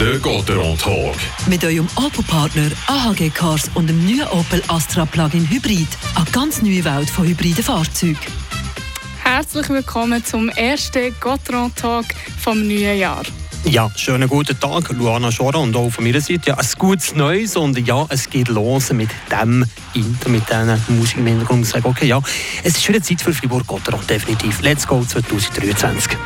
Der Gotteron Talk. Mit eurem Opel-Partner AHG Cars und dem neuen Opel Astra Plug-in Hybrid. Eine ganz neue Welt von hybriden Fahrzeugen. Herzlich willkommen zum ersten Gotteron Talk vom neuen Jahr. Ja, schönen guten Tag, Luana Schora und auch von meiner Seite. Ja, ein gutes Neues und ja, es geht los mit dem Inter, mit diesen Musik im Hintergrund. Ich sage, okay, ja, es ist wieder Zeit für Fribourg-Gotteron, definitiv. Let's go 2023.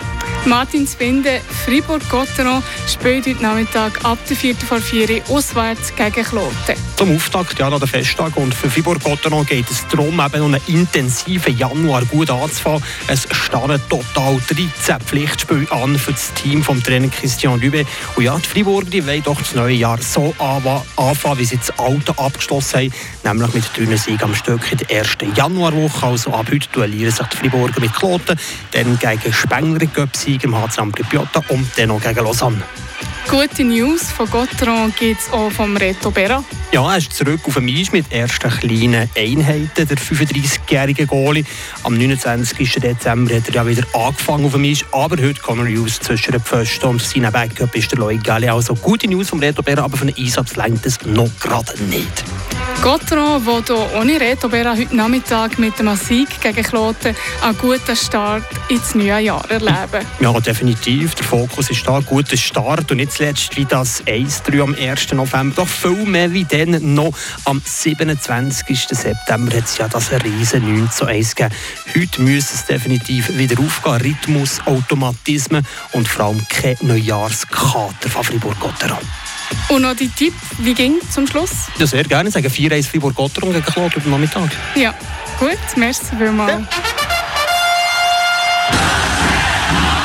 Martin Spinde, Fribourg-Gotteron, spielt heute Nachmittag ab der 4. vor 4 Uhr auswärts gegen Kloten. Zum Auftakt ja, an der Festtag und für Fribourg-Gotteron geht es darum, eben einen intensiven Januar gut anzufangen. Es starren total 13 Pflichtspiele an für das Team vom Trainer Christian Lübe. Und ja, die Fribourg die wollen doch das neue Jahr so anfangen, wie sie das alte abgeschlossen haben, nämlich mit drei Siegen am Stück in der ersten Januarwoche. Also ab heute duellieren sich die Friburger mit Kloten, dann gegen Spengler Göpsieg im HC Ampri Piotta und dann noch gegen Lausanne. Gute News von Gotteron gibt es auch vom Reto Berra. Ja, er ist zurück auf dem Eis mit ersten kleinen Einheiten, der 35-jährige Goalie. Am 29. Dezember hat er ja wieder angefangen auf dem Eis, aber heute kommen News zwischen den Pfosten und seinem Backup ist der Galli. Also gute News vom Reto Berra, aber von den Einsatz längt es noch gerade nicht. Gotteron will hier ohne Reto Berra heute Nachmittag mit dem Sieg gegen Kloten einen guten Start ins neue Jahr erleben. Ja, definitiv. Der Fokus ist da, guter Start und nicht zuletzt wie das 1-3 am 1. November. Doch viel mehr wie dann noch am 27. September hat es ja das riesen 9 zu 1 gegeben. Heute müssen es definitiv wieder aufgehen. Rhythmus, Automatismen und vor allem kein Neujahrskater von Fribourg-Gotteron. Und noch die Tipp, wie ging zum Schluss? Ja, sehr gerne. Ich sage 4-1 Fribourg-Gotteron gegen Claude heute Nachmittag. Ja, gut. Merci vielmals. Ja.